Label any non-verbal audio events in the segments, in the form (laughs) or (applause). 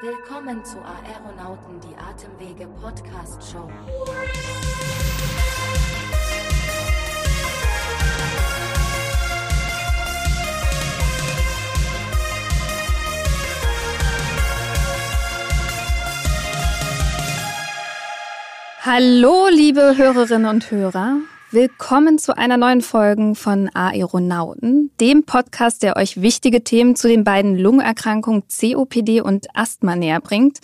Willkommen zu Aeronauten, die Atemwege Podcast Show. Hallo, liebe Hörerinnen und Hörer. Willkommen zu einer neuen Folge von Aeronauten, dem Podcast, der euch wichtige Themen zu den beiden Lungenerkrankungen COPD und Asthma näher bringt.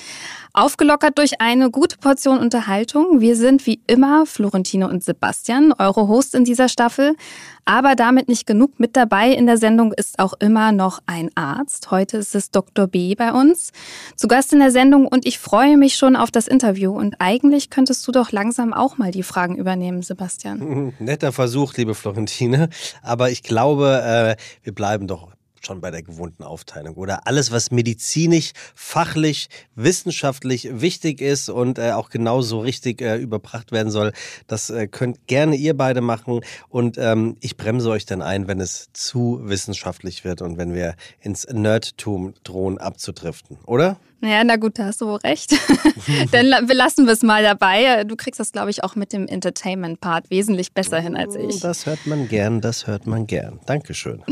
Aufgelockert durch eine gute Portion Unterhaltung. Wir sind wie immer Florentine und Sebastian, eure Hosts in dieser Staffel. Aber damit nicht genug. Mit dabei in der Sendung ist auch immer noch ein Arzt. Heute ist es Dr. B bei uns. Zu Gast in der Sendung und ich freue mich schon auf das Interview. Und eigentlich könntest du doch langsam auch mal die Fragen übernehmen, Sebastian. (laughs) Netter Versuch, liebe Florentine. Aber ich glaube, äh, wir bleiben doch schon bei der gewohnten Aufteilung, oder? Alles, was medizinisch, fachlich, wissenschaftlich wichtig ist und äh, auch genauso richtig äh, überbracht werden soll, das äh, könnt gerne ihr beide machen. Und ähm, ich bremse euch dann ein, wenn es zu wissenschaftlich wird und wenn wir ins Nerdtum drohen abzudriften, oder? Ja, na gut, da hast du wohl recht. (laughs) Dann lassen wir es mal dabei. Du kriegst das, glaube ich, auch mit dem Entertainment-Part wesentlich besser hin als ich. Das hört man gern, das hört man gern. Dankeschön.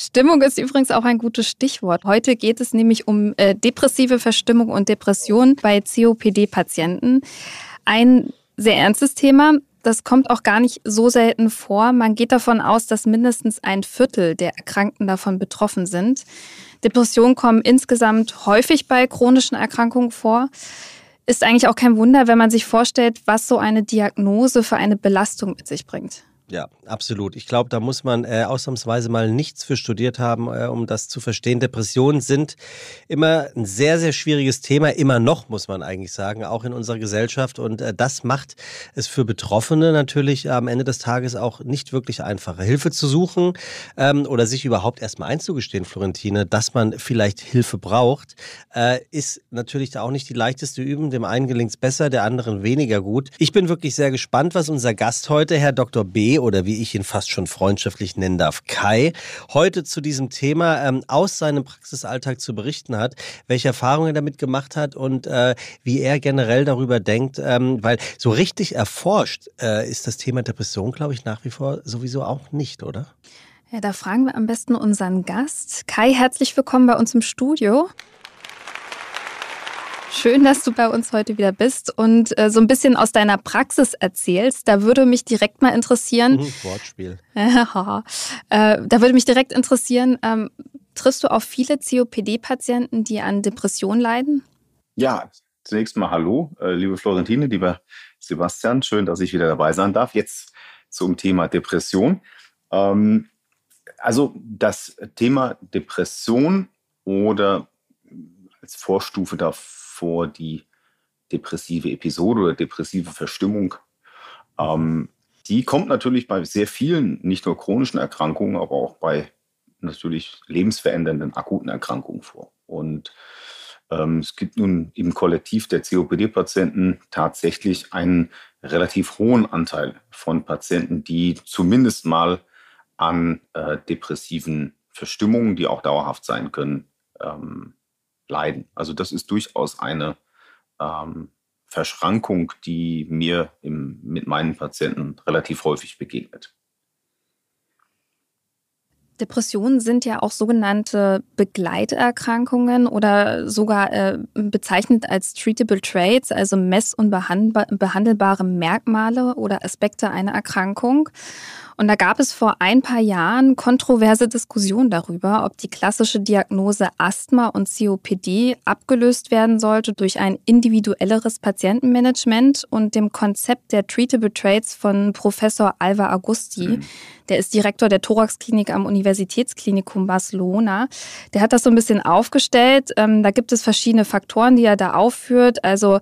Stimmung ist übrigens auch ein gutes Stichwort. Heute geht es nämlich um äh, depressive Verstimmung und Depression bei COPD-Patienten. Ein sehr ernstes Thema. Das kommt auch gar nicht so selten vor. Man geht davon aus, dass mindestens ein Viertel der Erkrankten davon betroffen sind. Depressionen kommen insgesamt häufig bei chronischen Erkrankungen vor. Ist eigentlich auch kein Wunder, wenn man sich vorstellt, was so eine Diagnose für eine Belastung mit sich bringt. Ja, absolut. Ich glaube, da muss man äh, ausnahmsweise mal nichts für studiert haben, äh, um das zu verstehen. Depressionen sind immer ein sehr, sehr schwieriges Thema, immer noch, muss man eigentlich sagen, auch in unserer Gesellschaft. Und äh, das macht es für Betroffene natürlich am Ende des Tages auch nicht wirklich einfacher. Hilfe zu suchen ähm, oder sich überhaupt erstmal einzugestehen, Florentine, dass man vielleicht Hilfe braucht, äh, ist natürlich da auch nicht die leichteste Übung. Dem einen gelingt es besser, der anderen weniger gut. Ich bin wirklich sehr gespannt, was unser Gast heute, Herr Dr. B., oder wie ich ihn fast schon freundschaftlich nennen darf, Kai, heute zu diesem Thema ähm, aus seinem Praxisalltag zu berichten hat, welche Erfahrungen er damit gemacht hat und äh, wie er generell darüber denkt, ähm, weil so richtig erforscht äh, ist das Thema Depression, glaube ich, nach wie vor sowieso auch nicht, oder? Ja, da fragen wir am besten unseren Gast. Kai, herzlich willkommen bei uns im Studio. Schön, dass du bei uns heute wieder bist und äh, so ein bisschen aus deiner Praxis erzählst. Da würde mich direkt mal interessieren. Mhm, Wortspiel. (laughs) äh, da würde mich direkt interessieren, ähm, triffst du auf viele COPD-Patienten, die an Depressionen leiden? Ja, zunächst mal hallo, äh, liebe Florentine, lieber Sebastian. Schön, dass ich wieder dabei sein darf. Jetzt zum Thema Depression. Ähm, also das Thema Depression oder als Vorstufe davor, vor die depressive Episode oder depressive Verstimmung. Ähm, die kommt natürlich bei sehr vielen, nicht nur chronischen Erkrankungen, aber auch bei natürlich lebensverändernden akuten Erkrankungen vor. Und ähm, es gibt nun im Kollektiv der COPD-Patienten tatsächlich einen relativ hohen Anteil von Patienten, die zumindest mal an äh, depressiven Verstimmungen, die auch dauerhaft sein können, ähm, leiden. Also das ist durchaus eine ähm, Verschrankung, die mir im, mit meinen Patienten relativ häufig begegnet. Depressionen sind ja auch sogenannte Begleiterkrankungen oder sogar äh, bezeichnet als treatable traits, also mess- und behandelbare Merkmale oder Aspekte einer Erkrankung. Und da gab es vor ein paar Jahren kontroverse Diskussionen darüber, ob die klassische Diagnose Asthma und COPD abgelöst werden sollte durch ein individuelleres Patientenmanagement und dem Konzept der Treatable Traits von Professor Alva Agusti. Mhm. Der ist Direktor der Thoraxklinik am Universitätsklinikum Barcelona. Der hat das so ein bisschen aufgestellt. Ähm, da gibt es verschiedene Faktoren, die er da aufführt. Also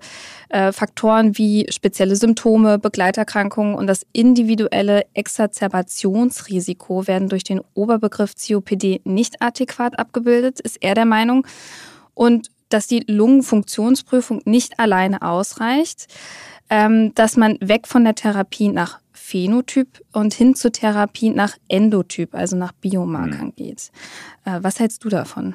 äh, Faktoren wie spezielle Symptome, Begleiterkrankungen und das individuelle Exacerbationsrisiko werden durch den Oberbegriff COPD nicht adäquat abgebildet, ist er der Meinung. Und dass die Lungenfunktionsprüfung nicht alleine ausreicht, ähm, dass man weg von der Therapie nach Phänotyp und hin zur Therapie nach Endotyp, also nach Biomarkern mhm. geht. Äh, was hältst du davon?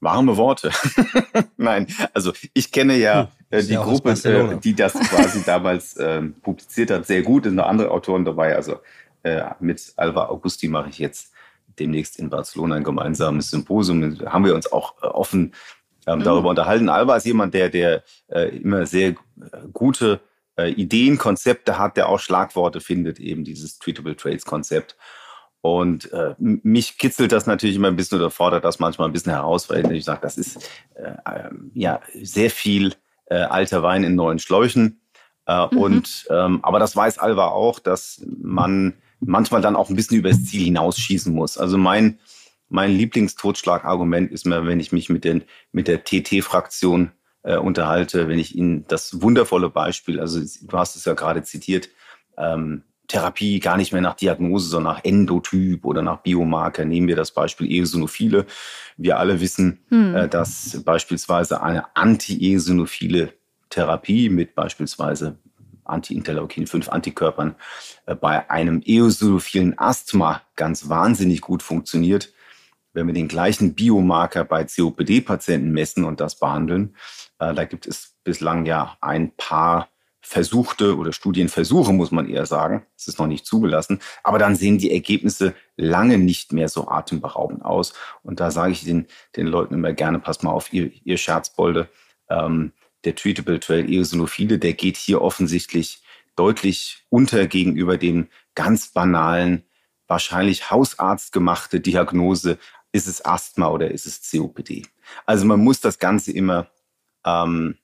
Warme Worte. (laughs) Nein, also ich kenne ja hm, äh, die ja Gruppe, äh, die das quasi (laughs) damals äh, publiziert hat, sehr gut. Es sind noch andere Autoren dabei. Also äh, mit Alva Augusti mache ich jetzt demnächst in Barcelona ein gemeinsames Symposium. Da haben wir uns auch äh, offen ähm, mhm. darüber unterhalten. Alva ist jemand, der, der äh, immer sehr äh, gute äh, Ideen, Konzepte hat, der auch Schlagworte findet, eben dieses Treatable Trades Konzept. Und äh, mich kitzelt das natürlich immer ein bisschen oder fordert das manchmal ein bisschen heraus, weil ich sage, das ist äh, ähm, ja sehr viel äh, alter Wein in neuen Schläuchen. Äh, mhm. Und ähm, aber das weiß Alva auch, dass man manchmal dann auch ein bisschen übers Ziel hinausschießen muss. Also mein mein Lieblingstotschlagargument ist mir, wenn ich mich mit, den, mit der TT-Fraktion äh, unterhalte, wenn ich Ihnen das wundervolle Beispiel, also du hast es ja gerade zitiert, ähm, Therapie gar nicht mehr nach Diagnose, sondern nach Endotyp oder nach Biomarker. Nehmen wir das Beispiel Eosinophile. Wir alle wissen, hm. äh, dass beispielsweise eine anti-eosinophile Therapie mit beispielsweise Anti-Interleukin 5 Antikörpern äh, bei einem eosinophilen Asthma ganz wahnsinnig gut funktioniert. Wenn wir den gleichen Biomarker bei COPD-Patienten messen und das behandeln, da gibt es bislang ja ein paar Versuchte oder Studienversuche, muss man eher sagen. Es ist noch nicht zugelassen. Aber dann sehen die Ergebnisse lange nicht mehr so atemberaubend aus. Und da sage ich den, den Leuten immer gerne, pass mal auf, ihr, ihr Scherzbolde. Ähm, der Treatable Trail Eosinophile, der geht hier offensichtlich deutlich unter gegenüber dem ganz banalen, wahrscheinlich hausarztgemachte Diagnose, ist es Asthma oder ist es COPD. Also man muss das Ganze immer ähm,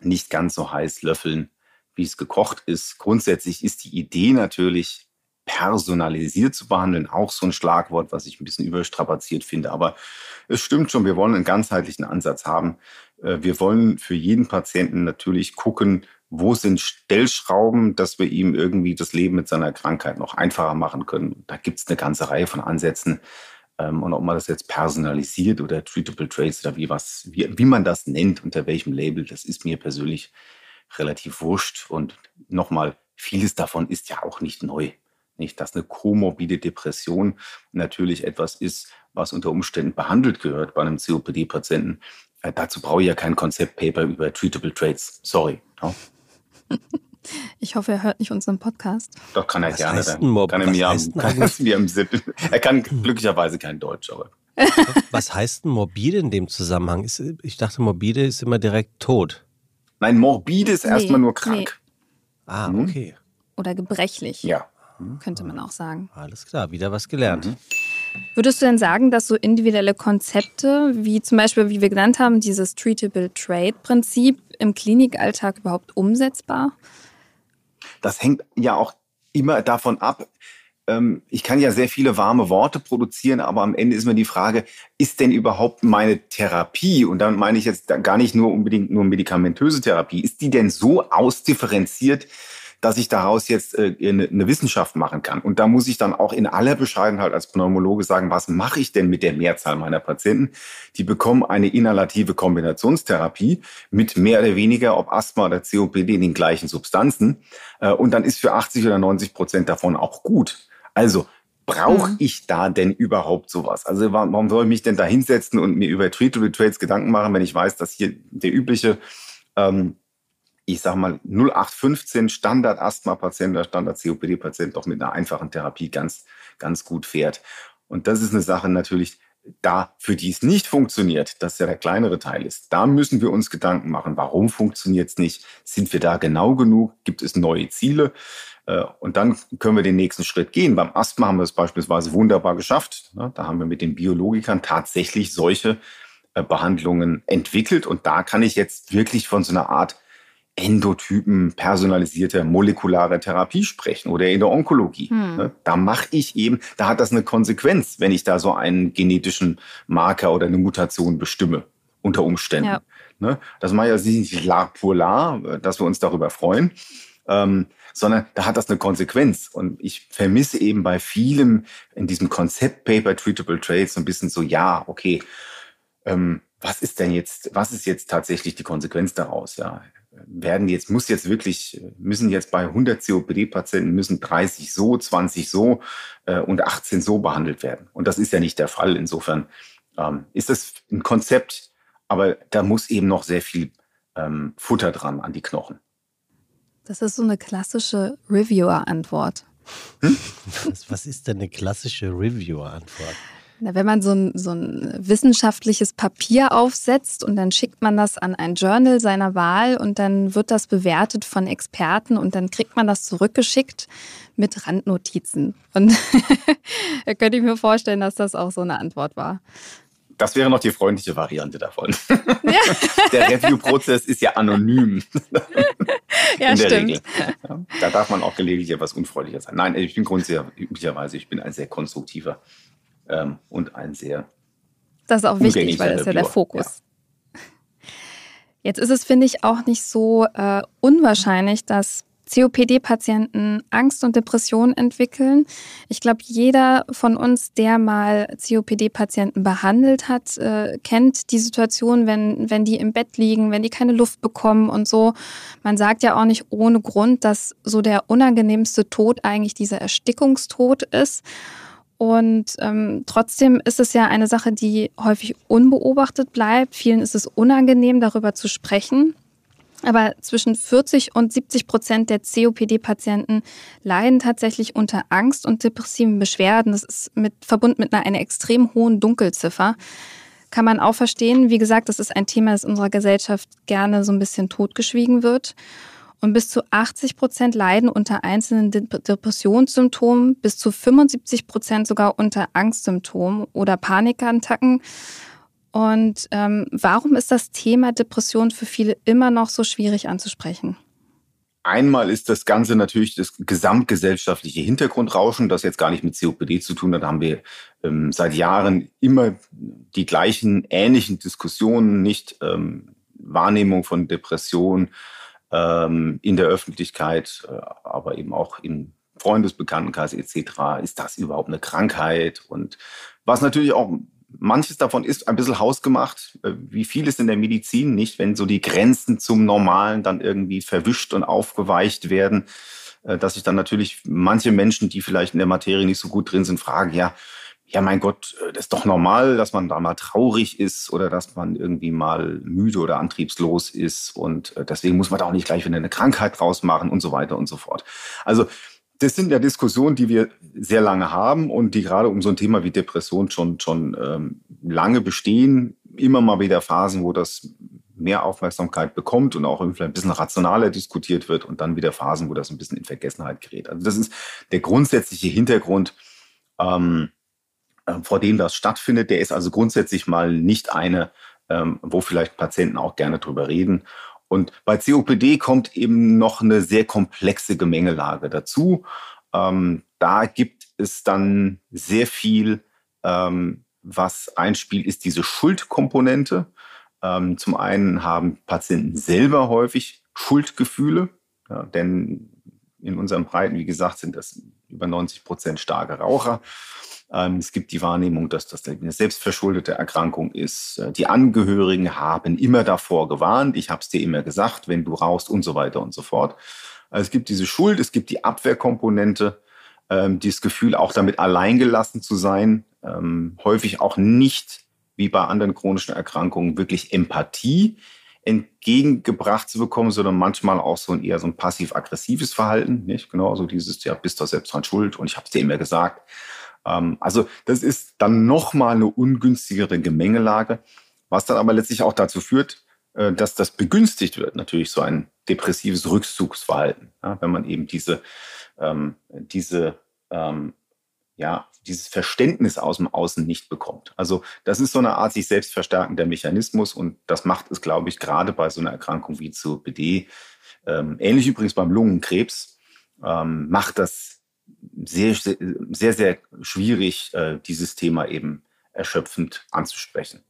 nicht ganz so heiß löffeln wie es gekocht ist. Grundsätzlich ist die Idee natürlich, personalisiert zu behandeln, auch so ein Schlagwort, was ich ein bisschen überstrapaziert finde. Aber es stimmt schon, wir wollen einen ganzheitlichen Ansatz haben. Äh, wir wollen für jeden Patienten natürlich gucken, wo sind Stellschrauben, dass wir ihm irgendwie das Leben mit seiner Krankheit noch einfacher machen können. Da gibt es eine ganze Reihe von Ansätzen. Ähm, und ob man das jetzt personalisiert oder Treatable Traits oder wie, was, wie, wie man das nennt, unter welchem Label, das ist mir persönlich relativ wurscht. Und nochmal, vieles davon ist ja auch nicht neu. Nicht, dass eine komorbide Depression natürlich etwas ist, was unter Umständen behandelt gehört bei einem COPD-Patienten. Äh, dazu brauche ich ja kein Konzeptpaper über Treatable Traits. Sorry. Ja. (laughs) Ich hoffe, er hört nicht unseren Podcast. Doch, kann er was gerne. Dann Mob, kann er mir, am, kann. Er kann glücklicherweise kein Deutsch, aber. (laughs) Was heißt denn morbide in dem Zusammenhang? Ich dachte, morbide ist immer direkt tot. Nein, morbide ist nee, erstmal nur krank. Nee. Ah, mhm. okay. Oder gebrechlich. Ja. Könnte man auch sagen. Alles klar, wieder was gelernt. Mhm. Würdest du denn sagen, dass so individuelle Konzepte, wie zum Beispiel, wie wir genannt haben, dieses Treatable Trade-Prinzip im Klinikalltag überhaupt umsetzbar? Das hängt ja auch immer davon ab, ähm, ich kann ja sehr viele warme Worte produzieren, aber am Ende ist mir die Frage, ist denn überhaupt meine Therapie, und dann meine ich jetzt gar nicht nur unbedingt nur medikamentöse Therapie, ist die denn so ausdifferenziert, dass ich daraus jetzt äh, eine, eine, Wissenschaft machen kann. Und da muss ich dann auch in aller Bescheidenheit als Pneumologe sagen, was mache ich denn mit der Mehrzahl meiner Patienten? Die bekommen eine inhalative Kombinationstherapie mit mehr oder weniger, ob Asthma oder COPD, den gleichen Substanzen. Äh, und dann ist für 80 oder 90 Prozent davon auch gut. Also brauche mhm. ich da denn überhaupt sowas? Also warum soll ich mich denn da hinsetzen und mir über Treatable Trades Gedanken machen, wenn ich weiß, dass hier der übliche, ähm, ich sag mal, 0815 Standard-Asthma-Patient oder Standard-COPD-Patient doch mit einer einfachen Therapie ganz, ganz gut fährt. Und das ist eine Sache natürlich, da, für die es nicht funktioniert, das ja der kleinere Teil ist, da müssen wir uns Gedanken machen, warum funktioniert es nicht? Sind wir da genau genug? Gibt es neue Ziele? Äh, und dann können wir den nächsten Schritt gehen. Beim Asthma haben wir es beispielsweise wunderbar geschafft. Da haben wir mit den Biologikern tatsächlich solche äh, Behandlungen entwickelt. Und da kann ich jetzt wirklich von so einer Art Endotypen personalisierte molekulare Therapie sprechen oder in der Onkologie. Hm. Ne? Da mache ich eben, da hat das eine Konsequenz, wenn ich da so einen genetischen Marker oder eine Mutation bestimme unter Umständen. Ja. Ne? Das mache ich ja nicht la pour la, dass wir uns darüber freuen, ähm, sondern da hat das eine Konsequenz. Und ich vermisse eben bei vielem in diesem Konzeptpaper Treatable Traits so ein bisschen so, ja, okay, ähm, was ist denn jetzt, was ist jetzt tatsächlich die Konsequenz daraus? Ja, werden jetzt, muss jetzt wirklich, müssen jetzt bei 100 COPD-Patienten müssen 30 so, 20 so äh, und 18 so behandelt werden. Und das ist ja nicht der Fall. Insofern ähm, ist das ein Konzept, aber da muss eben noch sehr viel ähm, Futter dran an die Knochen. Das ist so eine klassische Reviewer-Antwort. Hm? Was, was ist denn eine klassische Reviewer-Antwort? Wenn man so ein, so ein wissenschaftliches Papier aufsetzt und dann schickt man das an ein Journal seiner Wahl und dann wird das bewertet von Experten und dann kriegt man das zurückgeschickt mit Randnotizen. Und da (laughs) könnte ich mir vorstellen, dass das auch so eine Antwort war. Das wäre noch die freundliche Variante davon. Ja. (laughs) Der Review-Prozess ist ja anonym. (laughs) ja, stimmt. Ja, da darf man auch gelegentlich etwas unfreundlicher sein. Nein, ich bin grundsätzlich üblicherweise, ich bin ein sehr konstruktiver ähm, und ein sehr. Das ist auch wichtig, weil das ist ja der Fokus. Ja. (laughs) Jetzt ist es, finde ich, auch nicht so äh, unwahrscheinlich, dass COPD-Patienten Angst und Depressionen entwickeln. Ich glaube, jeder von uns, der mal COPD-Patienten behandelt hat, äh, kennt die Situation, wenn, wenn die im Bett liegen, wenn die keine Luft bekommen und so. Man sagt ja auch nicht ohne Grund, dass so der unangenehmste Tod eigentlich dieser Erstickungstod ist. Und ähm, trotzdem ist es ja eine Sache, die häufig unbeobachtet bleibt. Vielen ist es unangenehm, darüber zu sprechen. Aber zwischen 40 und 70 Prozent der COPD-Patienten leiden tatsächlich unter Angst und depressiven Beschwerden. Das ist mit, verbunden mit einer, einer extrem hohen Dunkelziffer. Kann man auch verstehen. Wie gesagt, das ist ein Thema, das in unserer Gesellschaft gerne so ein bisschen totgeschwiegen wird. Und bis zu 80 Prozent leiden unter einzelnen Depressionssymptomen, bis zu 75 Prozent sogar unter Angstsymptomen oder Panikattacken. Und ähm, warum ist das Thema Depression für viele immer noch so schwierig anzusprechen? Einmal ist das Ganze natürlich das gesamtgesellschaftliche Hintergrundrauschen, das jetzt gar nicht mit COPD zu tun hat. Da haben wir ähm, seit Jahren immer die gleichen ähnlichen Diskussionen, nicht ähm, Wahrnehmung von Depression, ähm, in der Öffentlichkeit, äh, aber eben auch im Freundesbekanntenkreis etc. Ist das überhaupt eine Krankheit? Und was natürlich auch manches davon ist ein bisschen hausgemacht, äh, wie vieles in der Medizin, nicht? Wenn so die Grenzen zum Normalen dann irgendwie verwischt und aufgeweicht werden, äh, dass sich dann natürlich manche Menschen, die vielleicht in der Materie nicht so gut drin sind, fragen, ja, ja, mein Gott, äh, das ist doch normal, dass man da mal traurig ist oder dass man irgendwie mal müde oder antriebslos ist. Und äh, deswegen muss man da auch nicht gleich wieder eine Krankheit draus machen und so weiter und so fort. Also, das sind ja Diskussionen, die wir sehr lange haben und die gerade um so ein Thema wie Depression schon, schon ähm, lange bestehen. Immer mal wieder Phasen, wo das mehr Aufmerksamkeit bekommt und auch irgendwie ein bisschen rationaler diskutiert wird und dann wieder Phasen, wo das ein bisschen in Vergessenheit gerät. Also das ist der grundsätzliche Hintergrund. Ähm, äh, vor dem das stattfindet, der ist also grundsätzlich mal nicht eine, ähm, wo vielleicht Patienten auch gerne drüber reden. Und bei COPD kommt eben noch eine sehr komplexe Gemengelage dazu. Ähm, da gibt es dann sehr viel, ähm, was einspielt, ist diese Schuldkomponente. zum einen haben Patienten selber häufig Schuldgefühle, denn in unseren Breiten, wie gesagt, sind das über 90 Prozent starke Raucher. Ähm, es gibt die Wahrnehmung, dass das eine selbstverschuldete Erkrankung ist. Äh, die Angehörigen haben immer davor gewarnt. Ich habe es dir immer gesagt, wenn du rauchst und so weiter und so fort. Also es gibt diese Schuld, es gibt die Abwehrkomponente, ähm, dieses Gefühl, auch damit alleingelassen zu sein. Ähm, häufig auch nicht, wie bei anderen chronischen Erkrankungen, wirklich Empathie entgegengebracht zu bekommen, sondern manchmal auch so ein eher so ein passiv-aggressives Verhalten. Nicht? Genau, so dieses, ja, bist doch selbst dran schuld und ich habe es dir immer gesagt. Ähm, also das ist dann nochmal eine ungünstigere Gemengelage, was dann aber letztlich auch dazu führt, äh, dass das begünstigt wird, natürlich so ein depressives Rückzugsverhalten, ja, wenn man eben diese, ähm, diese ähm, ja, dieses Verständnis aus dem Außen nicht bekommt. Also das ist so eine Art sich selbst verstärkender Mechanismus und das macht es, glaube ich, gerade bei so einer Erkrankung wie COPD, ähm, ähnlich übrigens beim Lungenkrebs, ähm, macht das sehr, sehr, sehr schwierig, äh, dieses Thema eben erschöpfend anzusprechen.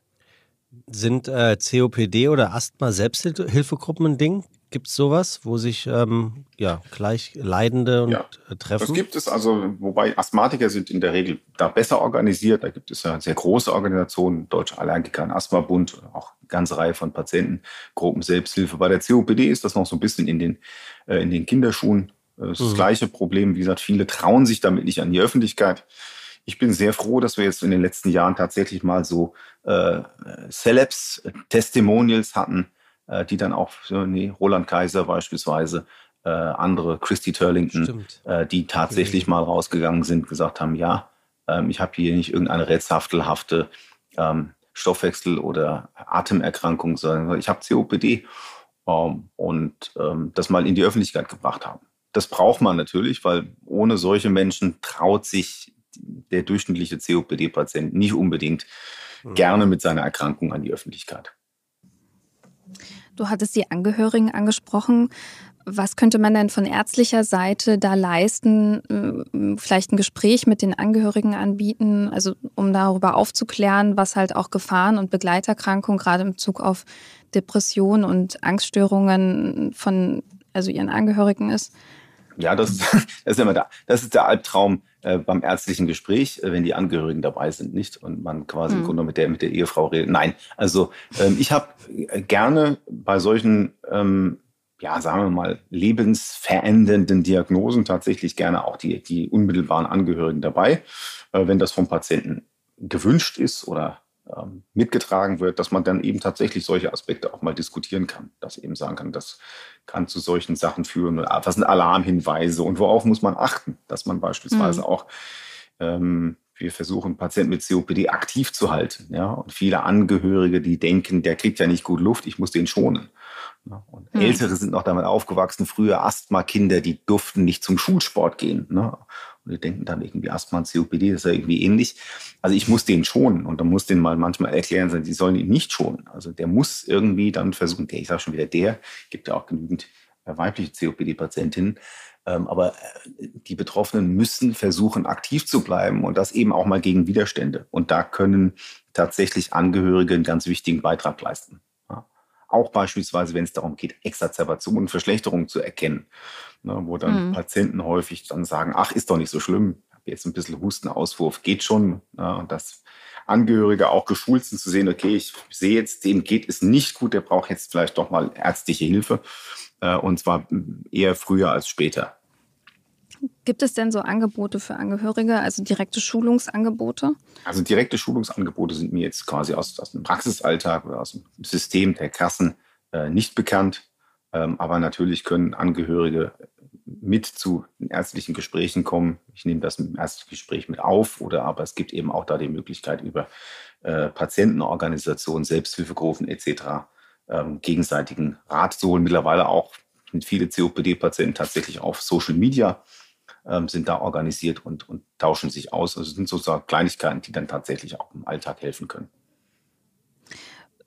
Sind äh, COPD oder Asthma Selbsthilfegruppen ein Ding? Gibt es sowas, wo sich ähm, ja, gleich Leidende und, ja, äh, treffen? Das gibt es also, wobei Asthmatiker sind in der Regel da besser organisiert. Da gibt es ja sehr große Organisationen, Deutsche Allergiker und Asthmabund, auch eine ganze Reihe von Patientengruppen Selbsthilfe. Bei der COPD ist das noch so ein bisschen in den, äh, in den Kinderschuhen das, mhm. das gleiche Problem. Wie gesagt, viele trauen sich damit nicht an die Öffentlichkeit. ich bin sehr froh, dass wir jetzt in den letzten Jahren tatsächlich mal so äh, Celebs, Testimonials hatten, äh, die dann auch, nee, Roland Kaiser beispielsweise, äh, andere, Christy Turlington, äh, die tatsächlich mhm. mal rausgegangen sind, gesagt haben, ja, ähm, ich habe hier nicht irgendeine rätselhafte ähm, Stoffwechsel- oder Atemerkrankung, sondern ich habe COPD ähm, und ähm, das mal in die Öffentlichkeit gebracht haben. Das braucht man natürlich, weil ohne solche Menschen traut sich der durchschnittliche COPD-Patient nicht unbedingt mhm. gerne mit seiner Erkrankung an die Öffentlichkeit. Du hattest die Angehörigen angesprochen. Was könnte man denn von ärztlicher Seite da leisten? Äh, vielleicht ein Gespräch mit den Angehörigen anbieten, also um darüber aufzuklären, was halt auch Gefahren und Begleiterkrankungen gerade im Bezug auf Depressionen und Angststörungen von also ihren Angehörigen ist? Ja, das, (laughs) das ist immer da. Das ist der Albtraum äh, beim ärztlichen Gespräch, äh, wenn die Angehörigen dabei sind, nicht? Und man quasi mhm. im Grunde mit der, mit der Ehefrau redet. Nein, also ähm, ich habe gerne bei solchen ähm, ja, sagen wir mal, lebensverändernden Diagnosen tatsächlich gerne auch die, die unmittelbaren Angehörigen dabei, äh, wenn das vom Patienten gewünscht ist oder ähm, mitgetragen wird, dass man dann eben tatsächlich solche Aspekte auch mal diskutieren kann, dass eben sagen kann, das kann zu solchen Sachen führen, was sind Alarmhinweise und worauf muss man achten, dass man beispielsweise mhm. auch ähm, wir versuchen, Patienten mit COPD aktiv zu halten. Ja? Und viele Angehörige, die denken, der kriegt ja nicht gut Luft, ich muss den schonen. Ne? Und mhm. Ältere sind noch damit aufgewachsen, früher Asthma-Kinder, die durften nicht zum Schulsport gehen. Ne? Und die denken dann irgendwie Asthma und COPD, das ist ja irgendwie ähnlich. Also ich muss den schonen und dann muss den mal manchmal erklären, sie sollen ihn nicht schonen. Also der muss irgendwie dann versuchen, der, ich sage schon wieder der, gibt ja auch genügend äh, weibliche COPD-Patientinnen, ähm, aber äh, die Betroffenen müssen versuchen, aktiv zu bleiben und das eben auch mal gegen Widerstände. Und da können tatsächlich Angehörige einen ganz wichtigen Beitrag leisten. Auch beispielsweise, wenn es darum geht, Exazerbationen, Verschlechterungen zu erkennen, ne, wo dann mhm. Patienten häufig dann sagen, ach, ist doch nicht so schlimm, habe jetzt ein bisschen Hustenauswurf, geht schon. Ne, und dass Angehörige auch geschult sind zu sehen, okay, ich sehe jetzt, dem geht es nicht gut, der braucht jetzt vielleicht doch mal ärztliche Hilfe. Äh, und zwar eher früher als später. Gibt es denn so Angebote für Angehörige, also direkte Schulungsangebote? Also direkte Schulungsangebote sind mir jetzt quasi aus, aus dem Praxisalltag oder aus dem System der Kassen äh, nicht bekannt. Ähm, aber natürlich können Angehörige mit zu ärztlichen Gesprächen kommen. Ich nehme das im Erstgespräch mit auf oder aber es gibt eben auch da die Möglichkeit über äh, Patientenorganisationen, Selbsthilfegruppen etc. Ähm, gegenseitigen Rat zu holen. Mittlerweile auch mit viele COPD-Patienten tatsächlich auf Social Media ähm, sind da organisiert und, und tauschen sich aus. Also sind sozusagen Kleinigkeiten, die dann tatsächlich auch im Alltag helfen können.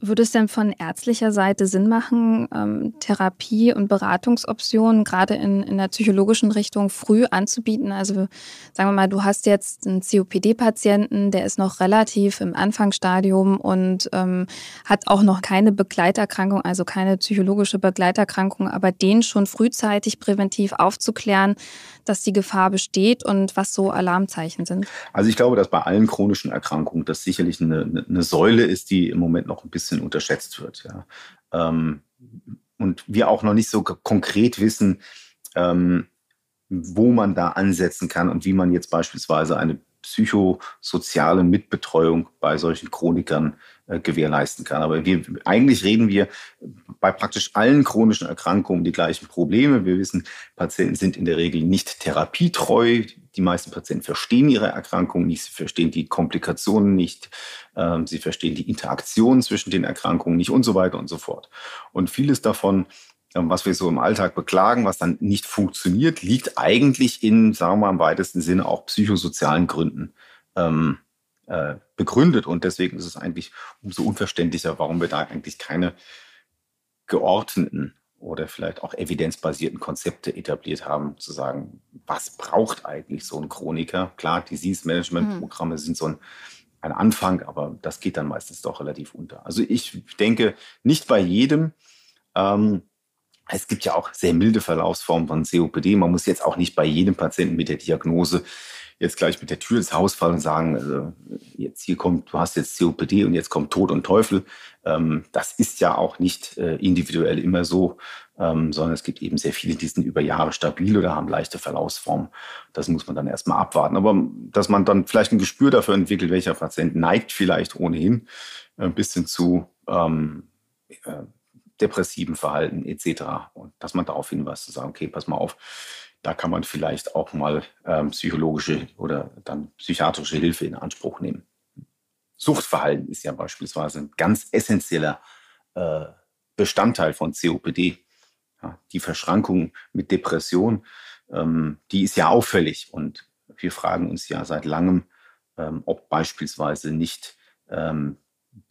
Würde es denn von ärztlicher Seite Sinn machen, ähm, Therapie- und Beratungsoptionen gerade in, in der psychologischen Richtung früh anzubieten? Also sagen wir mal, du hast jetzt einen COPD-Patienten, der ist noch relativ im Anfangsstadium und ähm, hat auch noch keine Begleiterkrankung, also keine psychologische Begleiterkrankung, aber den schon frühzeitig präventiv aufzuklären, dass die Gefahr besteht und was so Alarmzeichen sind? Also ich glaube, dass bei allen chronischen Erkrankungen das sicherlich eine, eine Säule ist, die im Moment noch ein bisschen unterschätzt wird. Ja. Ähm, und wir auch noch nicht so konkret wissen, ähm, wo man da ansetzen kann und wie man jetzt beispielsweise eine psychosoziale Mitbetreuung bei solchen Chronikern gewährleisten kann. Aber wir, eigentlich reden wir bei praktisch allen chronischen Erkrankungen die gleichen Probleme. Wir wissen, Patienten sind in der Regel nicht therapietreu. Die meisten Patienten verstehen ihre Erkrankung nicht, sie verstehen die Komplikationen nicht, ähm, sie verstehen die Interaktion zwischen den Erkrankungen nicht und so weiter und so fort. Und vieles davon ähm, was wir so im Alltag beklagen, was dann nicht funktioniert, liegt eigentlich in, sagen wir mal im weitesten Sinne, auch psychosozialen Gründen ähm, äh, begründet. Und deswegen ist es eigentlich umso unverständlicher, warum wir da eigentlich keine geordneten oder vielleicht auch evidenzbasierten Konzepte etabliert haben, zu sagen, was braucht eigentlich so ein Chroniker? Klar, Disease-Management-Programme sind so ein, ein Anfang, aber das geht dann meistens doch relativ unter. Also ich denke, nicht bei jedem. Ähm, es gibt ja auch sehr milde Verlaufsformen von COPD. Man muss jetzt auch nicht bei jedem Patienten mit der Diagnose jetzt gleich mit der Tür ins Haus fallen und sagen, also jetzt hier kommt, du hast jetzt COPD und jetzt kommt Tod und Teufel. Ähm, das ist ja auch nicht äh, individuell immer so, ähm, sondern es gibt eben sehr viele, die sind über Jahre stabil oder haben leichte Verlaufsformen. Das muss man dann erstmal abwarten. Aber dass man dann vielleicht ein Gespür dafür entwickelt, welcher Patient neigt vielleicht ohnehin ein bisschen zu ähm, äh, depressiven Verhalten etc. Und dass man darauf hinweist, zu sagen, okay, pass mal auf, da kann man vielleicht auch mal ähm, psychologische oder dann psychiatrische Hilfe in Anspruch nehmen. Suchtverhalten ist ja beispielsweise ein ganz essentieller äh, Bestandteil von COPD. Ja, die Verschrankung mit Depression, ähm, die ist ja auffällig und wir fragen uns ja seit langem, ähm, ob beispielsweise nicht ähm,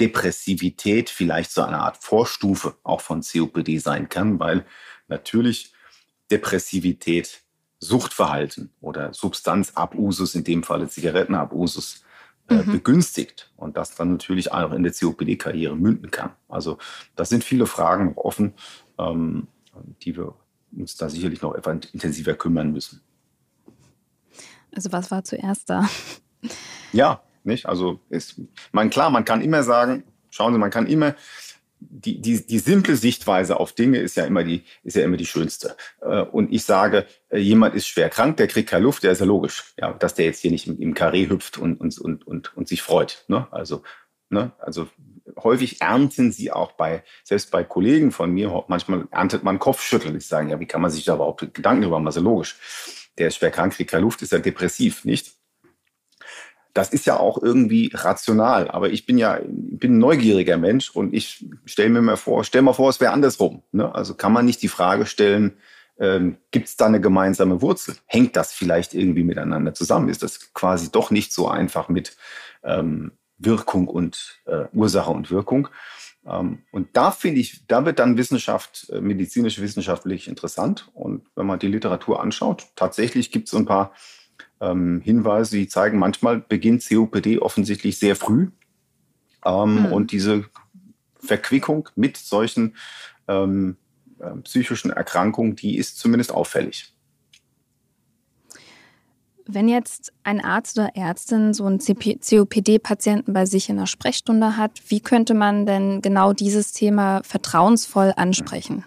Depressivität vielleicht so eine Art Vorstufe auch von COPD sein kann, weil natürlich Depressivität Suchtverhalten oder Substanzabusus, in dem Falle Zigarettenabusus, äh, mhm. begünstigt und das dann natürlich auch in der COPD-Karriere münden kann. Also das sind viele Fragen offen, ähm, die wir uns da sicherlich noch etwas intensiver kümmern müssen. Also was war zuerst da? Ja, nicht? Also ist, man klar, man kann immer sagen, schauen Sie, man kann immer die, die, die simple Sichtweise auf Dinge ist ja immer die, ist ja immer die schönste. Äh, und ich sage, äh, jemand ist schwer krank, der kriegt keine Luft, der ist ja logisch, ja, dass der jetzt hier nicht im, Karree hüpft und, und, und, und, und sich freut. Ne? Also, ne? also häufig ernten sie auch bei, selbst bei Kollegen von mir, manchmal erntet man Kopfschütteln. Ich sage, ja, wie kann man sich da überhaupt Gedanken darüber machen? Das ist ja logisch. Der ist schwer krank, kriegt keine Luft, ist ja depressiv, nicht? Das ist ja auch irgendwie rational. Aber ich bin ja bin ein neugieriger Mensch und ich stelle mir mal vor, stell mal vor, es wäre andersrum. Ne? Also kann man nicht die Frage stellen, ähm, gibt es da eine gemeinsame Wurzel? Hängt das vielleicht irgendwie miteinander zusammen? Ist das quasi doch nicht so einfach mit ähm, Wirkung und äh, Ursache und Wirkung? Ähm, und da finde ich, da wird dann Wissenschaft, äh, medizinische Wissenschaft wirklich interessant. Und wenn man die Literatur anschaut, tatsächlich gibt es so ein paar ähm, Hinweise, die zeigen, manchmal beginnt COPD offensichtlich sehr früh. Ähm, mhm. Und diese Verquickung mit solchen ähm, äh, psychischen Erkrankungen, die ist zumindest auffällig. Wenn jetzt ein Arzt oder Ärztin so einen COPD-Patienten bei sich in der Sprechstunde hat, wie könnte man denn genau dieses Thema vertrauensvoll ansprechen?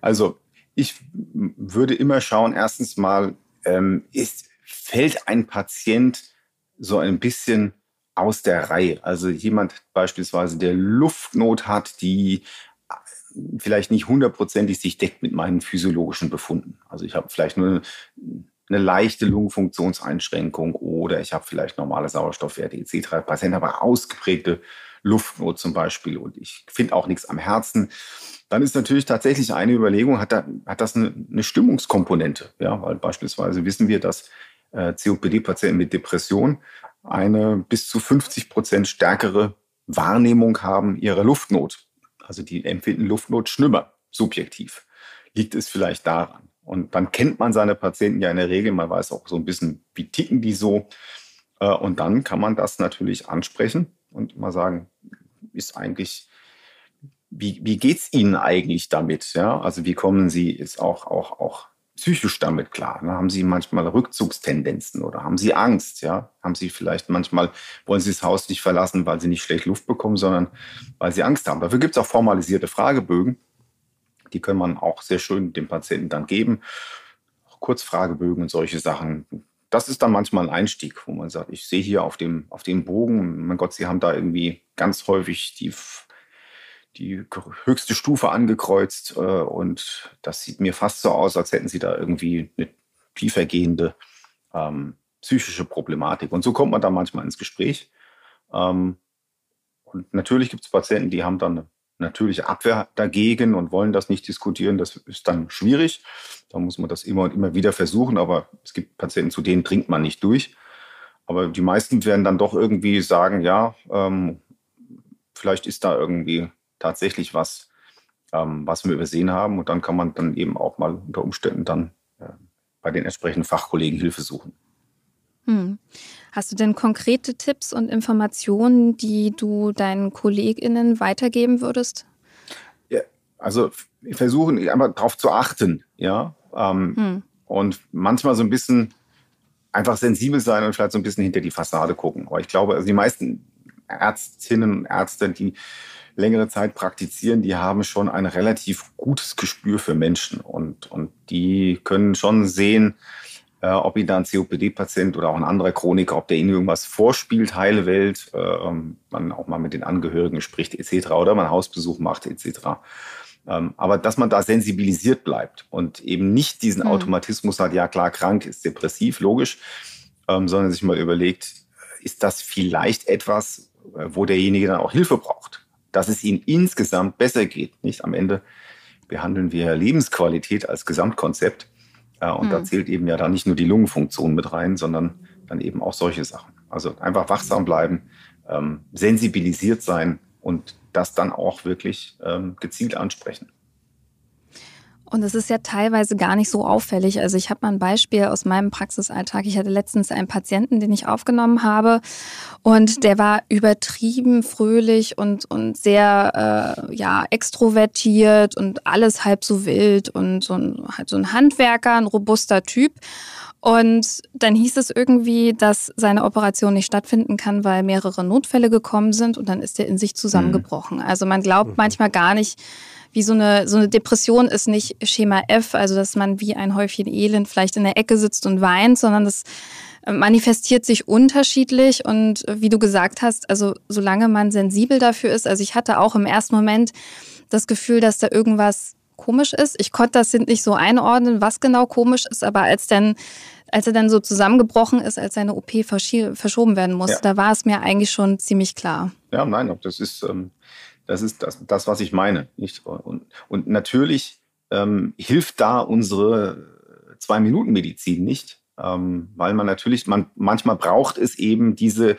Also ich würde immer schauen, erstens mal, ähm, ist, fällt ein Patient so ein bisschen aus der Reihe. Also jemand beispielsweise, der Luftnot hat, die vielleicht nicht hundertprozentig sich deckt mit meinen physiologischen Befunden. Also ich habe vielleicht nur eine, leichte Lungenfunktionseinschränkung oder ich habe vielleicht normale Sauerstoffwerte etc. Patient aber ausgeprägte Luftnot zum Beispiel und ich finde auch nichts am Herzen. Dann ist natürlich tatsächlich eine Überlegung, hat, da, hat das eine, eine Stimmungskomponente? Ja, weil beispielsweise wissen wir, dass äh, COPD-Patienten mit Depression eine bis zu 50 Prozent stärkere Wahrnehmung haben ihrer Luftnot. Also die empfinden Luftnot schlimmer, subjektiv. Liegt es vielleicht daran? Und dann kennt man seine Patienten ja in der Regel, man weiß auch so ein bisschen, wie ticken die so. Äh, und dann kann man das natürlich ansprechen und mal sagen, ist eigentlich, wie, wie geht es Ihnen eigentlich damit? Ja, also wie kommen Sie, ist auch, auch, auch psychisch damit klar? Ne? Haben Sie manchmal Rückzugstendenzen oder haben Sie Angst? Ja? Haben Sie vielleicht manchmal, wollen Sie das Haus nicht verlassen, weil Sie nicht schlecht Luft bekommen, sondern weil Sie Angst haben? Dafür gibt es auch formalisierte Fragebögen. Die können man auch sehr schön dem Patienten dann geben. Kurzfragebögen und solche Sachen. Das ist dann manchmal ein Einstieg, wo man sagt, ich sehe hier auf dem, auf dem Bogen, mein Gott, Sie haben da irgendwie ganz häufig die die höchste Stufe angekreuzt äh, und das sieht mir fast so aus, als hätten sie da irgendwie eine tiefergehende ähm, psychische Problematik. Und so kommt man da manchmal ins Gespräch. Ähm, und natürlich gibt es Patienten, die haben dann eine natürliche Abwehr dagegen und wollen das nicht diskutieren. Das ist dann schwierig. Da muss man das immer und immer wieder versuchen. Aber es gibt Patienten, zu denen dringt man nicht durch. Aber die meisten werden dann doch irgendwie sagen, ja, ähm, vielleicht ist da irgendwie tatsächlich was, ähm, was wir übersehen haben. Und dann kann man dann eben auch mal unter Umständen dann äh, bei den entsprechenden Fachkollegen Hilfe suchen. Hm. Hast du denn konkrete Tipps und Informationen, die du deinen KollegInnen weitergeben würdest? Ja, also versuchen einfach darauf zu achten, ja. Ähm, hm. Und manchmal so ein bisschen einfach sensibel sein und vielleicht so ein bisschen hinter die Fassade gucken. Aber ich glaube, also die meisten Ärztinnen und Ärzte, die längere Zeit praktizieren, die haben schon ein relativ gutes Gespür für Menschen und, und die können schon sehen, äh, ob ihnen da ein COPD-Patient oder auch ein anderer Chroniker, ob der ihnen irgendwas vorspielt, heile Welt, äh, man auch mal mit den Angehörigen spricht etc. oder man Hausbesuch macht etc. Ähm, aber dass man da sensibilisiert bleibt und eben nicht diesen mhm. Automatismus hat, ja klar, krank ist depressiv, logisch, ähm, sondern sich mal überlegt, ist das vielleicht etwas, äh, wo derjenige dann auch Hilfe braucht? Dass es ihm insgesamt besser geht. Nicht am Ende behandeln wir Lebensqualität als Gesamtkonzept. Äh, und mhm. da zählt eben ja da nicht nur die Lungenfunktion mit rein, sondern dann eben auch solche Sachen. Also einfach wachsam bleiben, ähm, sensibilisiert sein und das dann auch wirklich ähm, gezielt ansprechen. Und es ist ja teilweise gar nicht so auffällig. Also ich habe mal ein Beispiel aus meinem Praxisalltag. Ich hatte letztens einen Patienten, den ich aufgenommen habe und der war übertrieben fröhlich und, und sehr äh, ja, extrovertiert und alles halb so wild und so ein, halt so ein Handwerker, ein robuster Typ. Und dann hieß es irgendwie, dass seine Operation nicht stattfinden kann, weil mehrere Notfälle gekommen sind und dann ist er in sich zusammengebrochen. Mhm. Also man glaubt mhm. manchmal gar nicht, wie so eine, so eine Depression ist nicht Schema F, also dass man wie ein Häufchen Elend vielleicht in der Ecke sitzt und weint, sondern das äh, manifestiert sich unterschiedlich und äh, wie du gesagt hast, also solange man sensibel dafür ist, also ich hatte auch im ersten Moment das Gefühl, dass da irgendwas komisch ist. Ich konnte das nicht so einordnen, was genau komisch ist, aber als dann als er dann so zusammengebrochen ist, als seine OP verschoben werden musste, ja. da war es mir eigentlich schon ziemlich klar. Ja, nein, das ist, ähm, das ist das, das, was ich meine. Nicht? Und, und natürlich ähm, hilft da unsere Zwei-Minuten-Medizin nicht, ähm, weil man natürlich, man, manchmal braucht es eben diese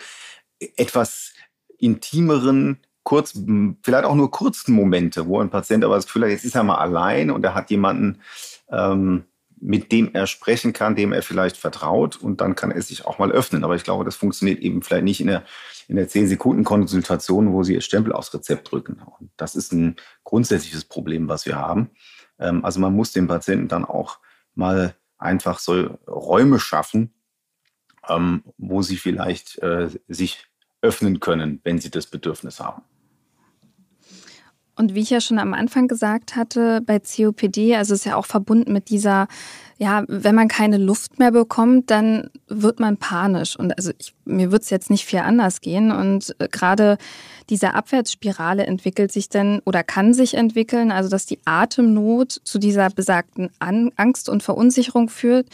etwas intimeren, kurz, vielleicht auch nur kurzen Momente, wo ein Patient aber das Gefühl hat, jetzt ist er mal allein und er hat jemanden, ähm, mit dem er sprechen kann, dem er vielleicht vertraut und dann kann er sich auch mal öffnen. Aber ich glaube, das funktioniert eben vielleicht nicht in der, in der 10-Sekunden-Konsultation, wo Sie Ihr Stempel aufs Rezept drücken. Und das ist ein grundsätzliches Problem, was wir haben. Ähm, also man muss dem Patienten dann auch mal einfach so Räume schaffen, ähm, wo sie vielleicht äh, sich öffnen können, wenn sie das Bedürfnis haben. Und wie ich ja schon am Anfang gesagt hatte, bei COPD, also ist ja auch verbunden mit dieser, ja, wenn man keine Luft mehr bekommt, dann wird man panisch. Und also ich, mir wird es jetzt nicht viel anders gehen. Und äh, gerade diese Abwärtsspirale entwickelt sich dann oder kann sich entwickeln, also dass die Atemnot zu dieser besagten Angst und Verunsicherung führt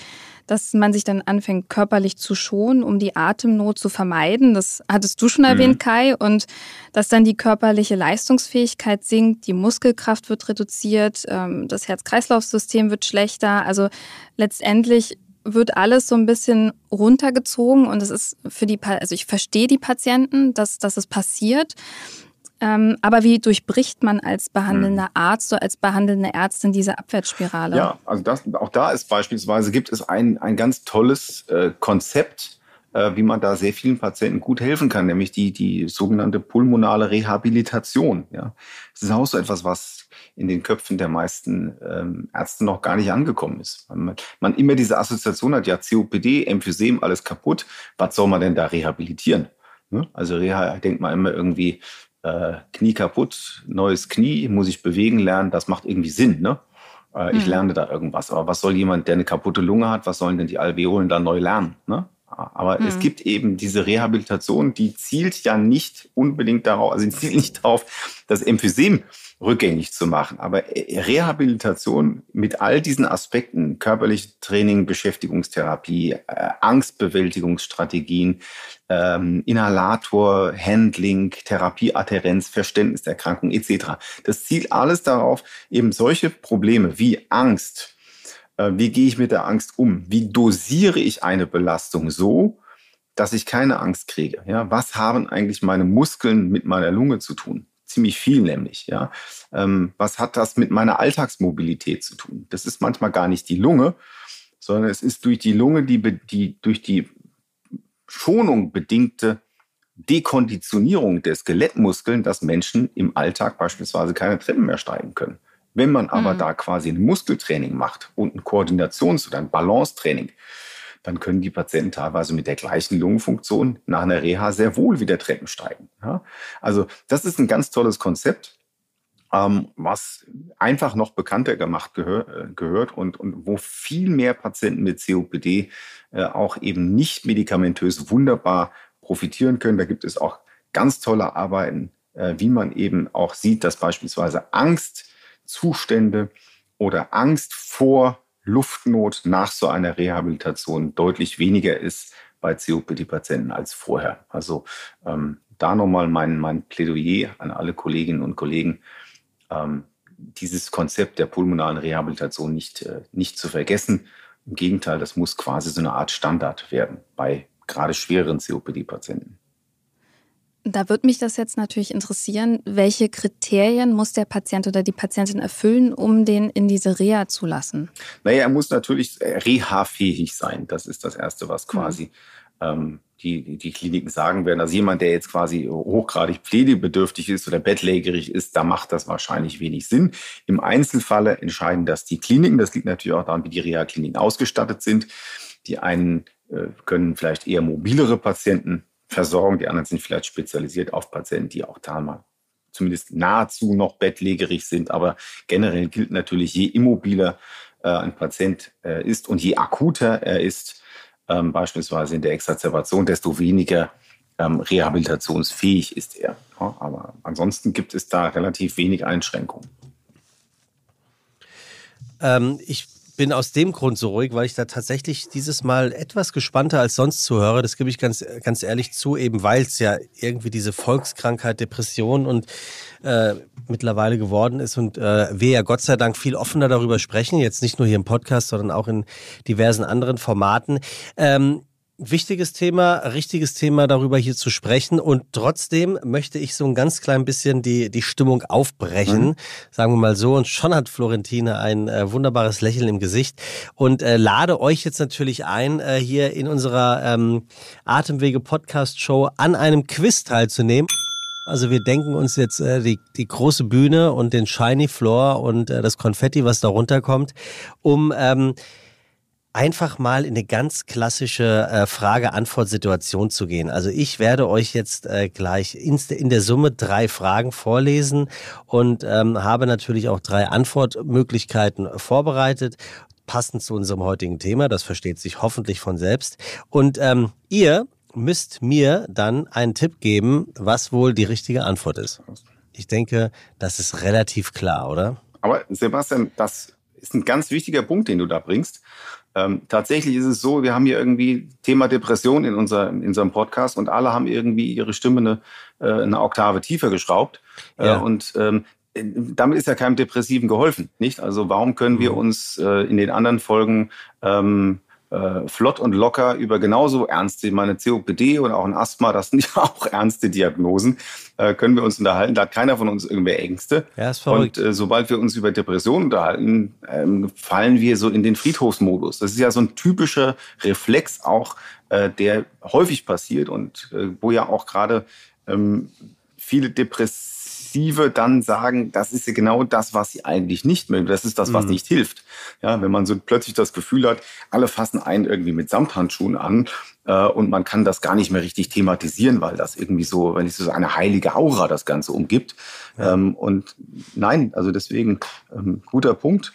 dass man sich dann anfängt, körperlich zu schonen, um die Atemnot zu vermeiden. Das hattest du schon erwähnt, mhm. Kai. Und dass dann die körperliche Leistungsfähigkeit sinkt, die Muskelkraft wird reduziert, ähm, das Herz-Kreislauf-System wird schlechter. Also letztendlich wird alles so ein bisschen runtergezogen und es ist für die, also ich verstehe die Patienten, dass, dass es passiert. Ähm, aber wie durchbricht man als behandelnder hm. Arzt oder als behandelnde Ärztin diese Abwärtsspirale? Ja, also das, auch da ist beispielsweise, gibt es ein, ein ganz tolles äh, Konzept, äh, wie man da sehr vielen Patienten gut helfen kann, nämlich die, die sogenannte pulmonale Rehabilitation. Ja. Das ist auch so etwas, was in den Köpfen der meisten ähm, Ärzte noch gar nicht angekommen ist. Man, man immer diese Assoziation hat, ja, COPD, Emphysem, alles kaputt, was soll man denn da rehabilitieren? Ne? Also Reha denkt man immer irgendwie, äh, Knie kaputt, neues Knie, muss ich bewegen lernen, das macht irgendwie Sinn, ne? Äh, ich mhm. lerne da irgendwas. Aber was soll jemand, der eine kaputte Lunge hat, was sollen denn die Alveolen da neu lernen? Ne? Aber mhm. es gibt eben diese Rehabilitation, die zielt ja nicht unbedingt darauf, also die zielt nicht darauf, das Emphysem rückgängig zu machen. Aber äh, Rehabilitation mit all diesen Aspekten, körperliche Training, Beschäftigungstherapie, äh, Angstbewältigungsstrategien, ähm, Inhalator, Handling, Therapieadherenz, Verständnis der Erkrankung etc. Das zielt alles darauf, eben solche Probleme wie Angst, äh, wie gehe ich mit der Angst um, wie dosiere ich eine Belastung so, dass ich keine Angst kriege. Ja, was haben eigentlich meine Muskeln mit meiner Lunge zu tun? Ziemlich viel nämlich. Ja, ähm, was hat das mit meiner Alltagsmobilität zu tun? Das ist manchmal gar nicht die Lunge, sondern es ist durch die Lunge die, die durch die Schonung bedingte Dekonditionierung der Skelettmuskeln, dass Menschen im Alltag beispielsweise keine Treppen mehr steigen können. Wenn man aber mhm. da quasi ein Muskeltraining macht und ein Koordinations- oder ein Balancetraining, dann können die Patienten teilweise mit der gleichen Lungenfunktion nach einer Reha sehr wohl wieder Treppen steigen. Ja? Also das ist ein ganz tolles Konzept ähm, was einfach noch bekannter gemacht gehör, äh, gehört und, und wo viel mehr Patienten mit COPD äh, auch eben nicht medikamentös wunderbar profitieren können. Da gibt es auch ganz tolle Arbeiten, äh, wie man eben auch sieht, dass beispielsweise Angstzustände oder Angst vor Luftnot nach so einer Rehabilitation deutlich weniger ist bei COPD-Patienten als vorher. Also ähm, da nochmal mein, mein Plädoyer an alle Kolleginnen und Kollegen, ähm, dieses Konzept der pulmonalen Rehabilitation nicht, äh, nicht zu vergessen. Im Gegenteil, das muss quasi so eine Art Standard werden bei gerade schwereren COPD-Patienten. Da würde mich das jetzt natürlich interessieren, welche Kriterien muss der Patient oder die Patientin erfüllen, um den in diese Reha zu lassen? Naja, er muss natürlich reha-fähig sein. Das ist das Erste, was mhm. quasi mhm. ähm, die, die Kliniken sagen werden. Also jemand, der jetzt quasi hochgradig pflegebedürftig ist oder bettlägerig ist, da macht das wahrscheinlich wenig Sinn. Im Einzelfalle entscheiden das die Kliniken. Das liegt natürlich auch daran, wie die Reha-Kliniken ausgestattet sind. Die einen äh, können vielleicht eher mobilere Patienten versorgen, die anderen sind vielleicht spezialisiert auf Patienten, die auch da mal zumindest nahezu noch bettlägerig sind. Aber generell gilt natürlich, je immobiler äh, ein Patient äh, ist und je akuter er ist, ähm, beispielsweise in der Exazerbation, desto weniger ähm, rehabilitationsfähig ist er. Ja, aber ansonsten gibt es da relativ wenig Einschränkungen. Ähm, ich bin aus dem Grund so ruhig, weil ich da tatsächlich dieses Mal etwas gespannter als sonst zuhöre. Das gebe ich ganz, ganz ehrlich zu, eben weil es ja irgendwie diese Volkskrankheit, Depression und äh, mittlerweile geworden ist und äh, wir ja Gott sei Dank viel offener darüber sprechen, jetzt nicht nur hier im Podcast, sondern auch in diversen anderen Formaten. Ähm, wichtiges Thema, richtiges Thema, darüber hier zu sprechen. Und trotzdem möchte ich so ein ganz klein bisschen die, die Stimmung aufbrechen, mhm. sagen wir mal so. Und schon hat Florentine ein äh, wunderbares Lächeln im Gesicht und äh, lade euch jetzt natürlich ein, äh, hier in unserer ähm, Atemwege Podcast Show an einem Quiz teilzunehmen. Also wir denken uns jetzt äh, die, die große Bühne und den Shiny Floor und äh, das Konfetti, was da runterkommt, um ähm, einfach mal in eine ganz klassische äh, Frage-Antwort-Situation zu gehen. Also ich werde euch jetzt äh, gleich in, der Summe drei Fragen vorlesen und ähm, habe natürlich auch drei Antwortmöglichkeiten vorbereitet passend zu unserem heutigen Thema. Das versteht sich hoffentlich von selbst. Und ähm, ihr müsst mir dann einen Tipp geben, was wohl die richtige Antwort ist. Ich denke, das ist relativ klar, oder? Aber Sebastian, das ist ein ganz wichtiger Punkt, den du da bringst. Ähm, tatsächlich ist es so, wir haben hier irgendwie Thema Depression in, unser, in unserem Podcast und alle haben irgendwie ihre Stimme eine, äh, eine Oktave tiefer geschraubt. Äh, ja. und ähm, damit ist ja keinem Depressiven geholfen, nicht? Also warum können wir mhm. uns äh, in den anderen Folgen ähm, äh, flott und locker über genauso ernste, meine COPD oder auch ein Asthma, das sind (laughs) ja auch ernste Diagnosen, äh, können wir uns unterhalten. Da hat keiner von uns irgendwelche Ängste. Ja, ist verrückt. Und äh, sobald wir uns über Depressionen unterhalten, ähm, fallen wir so in den Friedhofsmodus. Das ist ja so ein typischer Reflex auch, äh, der häufig passiert und äh, wo ja auch gerade ähm, viele Depressionen Depressive dann sagen, das ist ja genau das, was sie eigentlich nicht mögen. Das ist das, was mhm. nicht hilft. Ja, wenn man so plötzlich das Gefühl hat, alle fassen einen irgendwie mit Samthandschuhen an äh, und man kann das gar nicht mehr richtig thematisieren, weil das irgendwie so, wenn ich so eine heilige Aura das Ganze umgibt. Ja. Ähm, und nein, also deswegen ähm, guter Punkt.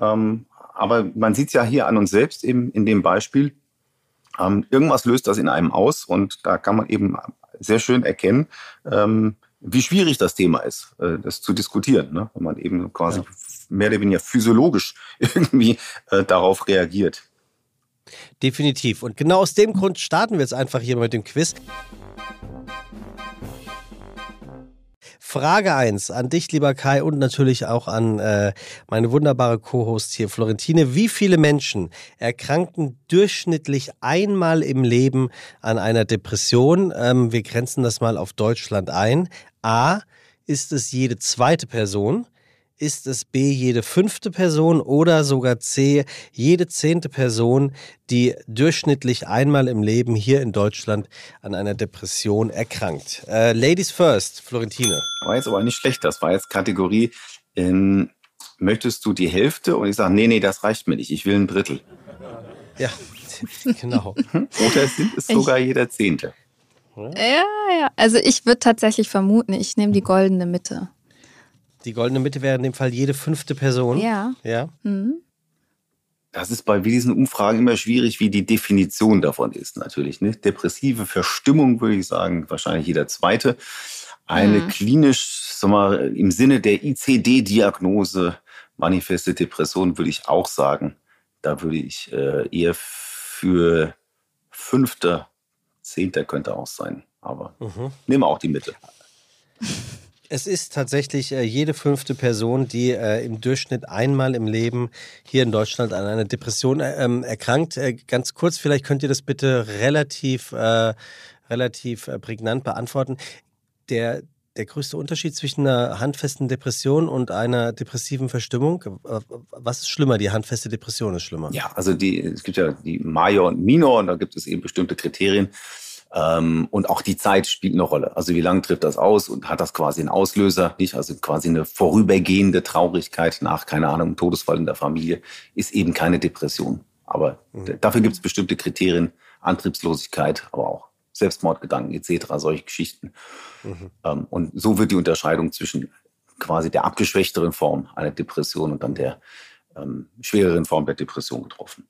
Ähm, aber man sieht es ja hier an uns selbst eben in dem Beispiel. Ähm, irgendwas löst das in einem aus und da kann man eben sehr schön erkennen, ähm, wie schwierig das Thema ist, äh, das zu diskutieren, ne? wenn man eben quasi ja. mehr oder weniger physiologisch (laughs) irgendwie äh, darauf reagiert. Definitiv. Und genau aus dem Grund starten wir jetzt einfach hier mit dem Quiz. Frage 1 an dich, lieber Kai, und natürlich auch an äh, meine wunderbare Co-Host hier, Florentine. Wie viele Menschen erkranken durchschnittlich einmal im Leben an einer Depression? Ähm, wir grenzen das mal auf Deutschland ein. A, ist es jede zweite Person? Ist es B, jede fünfte Person oder sogar C, jede zehnte Person, die durchschnittlich einmal im Leben hier in Deutschland an einer Depression erkrankt? Äh, Ladies first, Florentine. War jetzt aber nicht schlecht. Das war jetzt Kategorie, ähm, möchtest du die Hälfte? Und ich sage, nee, nee, das reicht mir nicht. Ich will ein Drittel. Ja, (laughs) genau. (laughs) Oder sind es sogar jeder Zehnte? Ja, ja. Also ich würde tatsächlich vermuten, ich nehme die goldene Mitte. Die goldene Mitte wäre in dem Fall jede fünfte Person. Ja. Ja. Mhm. Das ist bei diesen Umfragen immer schwierig, wie die Definition davon ist, natürlich. Ne? Depressive Verstimmung würde ich sagen, wahrscheinlich jeder zweite. Eine Mhm. klinisch, sag mal, im Sinne der ICD-Diagnose manifeste Depression würde ich auch sagen. Da würde ich äh, eher für fünfter, zehnter könnte auch sein. Aber Mhm. nehmen wir auch die Mitte. Es ist tatsächlich äh, jede fünfte Person, die äh, im Durchschnitt einmal im Leben hier in Deutschland an einer Depression äh, ähm, erkrankt. Äh, ganz kurz, vielleicht könnt ihr das bitte relativ, äh, relativ äh, prägnant beantworten. Der, der größte Unterschied zwischen einer handfesten Depression und einer depressiven Verstimmung, was ist schlimmer? Die handfeste Depression ist schlimmer. Ja, also die, es gibt ja die Major und Minor und da gibt es eben bestimmte Kriterien. Ähm, und auch die Zeit spielt eine Rolle. Also wie lange trifft das aus und hat das quasi einen Auslöser, nicht? Also quasi eine vorübergehende Traurigkeit nach, keine Ahnung, einem Todesfall in der Familie ist eben keine Depression. Aber Mhm. dafür gibt es bestimmte Kriterien, Antriebslosigkeit, aber auch Selbstmordgedanken etc., solche Geschichten. Mhm. Ähm, und so wird die Unterscheidung zwischen quasi der abgeschwächteren Form einer Depression und dann der ähm, schwereren Form der Depression getroffen.